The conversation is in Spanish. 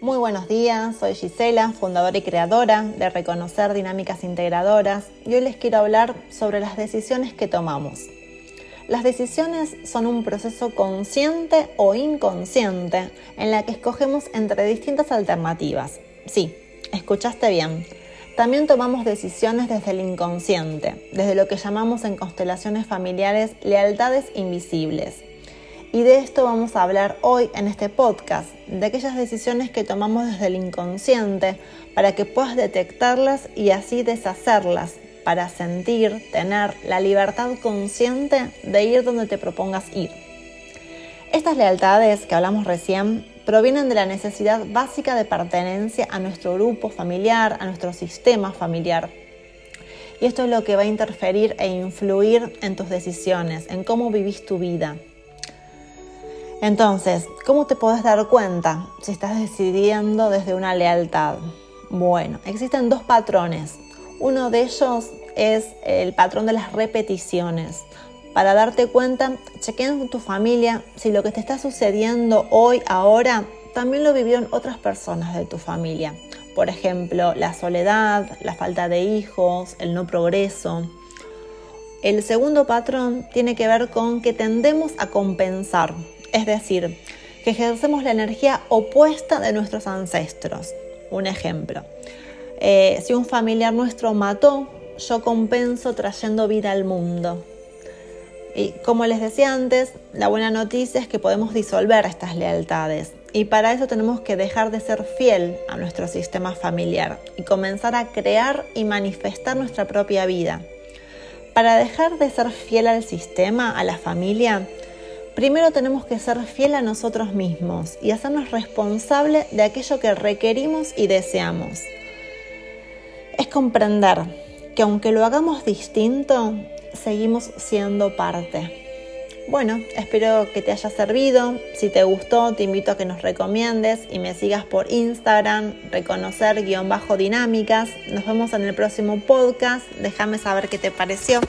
Muy buenos días, soy Gisela, fundadora y creadora de Reconocer Dinámicas Integradoras y hoy les quiero hablar sobre las decisiones que tomamos. Las decisiones son un proceso consciente o inconsciente en la que escogemos entre distintas alternativas. Sí, escuchaste bien. También tomamos decisiones desde el inconsciente, desde lo que llamamos en constelaciones familiares lealtades invisibles y de esto vamos a hablar hoy en este podcast, de aquellas decisiones que tomamos desde el inconsciente para que puedas detectarlas y así deshacerlas, para sentir, tener la libertad consciente de ir donde te propongas ir. Estas lealtades que hablamos recién provienen de la necesidad básica de pertenencia a nuestro grupo familiar, a nuestro sistema familiar. Y esto es lo que va a interferir e influir en tus decisiones, en cómo vivís tu vida. Entonces, ¿cómo te puedes dar cuenta si estás decidiendo desde una lealtad? Bueno, existen dos patrones. Uno de ellos es el patrón de las repeticiones. Para darte cuenta, chequea en tu familia si lo que te está sucediendo hoy, ahora, también lo vivieron otras personas de tu familia. Por ejemplo, la soledad, la falta de hijos, el no progreso. El segundo patrón tiene que ver con que tendemos a compensar es decir, que ejercemos la energía opuesta de nuestros ancestros. Un ejemplo, eh, si un familiar nuestro mató, yo compenso trayendo vida al mundo. Y como les decía antes, la buena noticia es que podemos disolver estas lealtades. Y para eso tenemos que dejar de ser fiel a nuestro sistema familiar y comenzar a crear y manifestar nuestra propia vida. Para dejar de ser fiel al sistema, a la familia, Primero tenemos que ser fiel a nosotros mismos y hacernos responsable de aquello que requerimos y deseamos. Es comprender que aunque lo hagamos distinto, seguimos siendo parte. Bueno, espero que te haya servido. Si te gustó, te invito a que nos recomiendes y me sigas por Instagram, reconocer-dinámicas. Nos vemos en el próximo podcast. Déjame saber qué te pareció.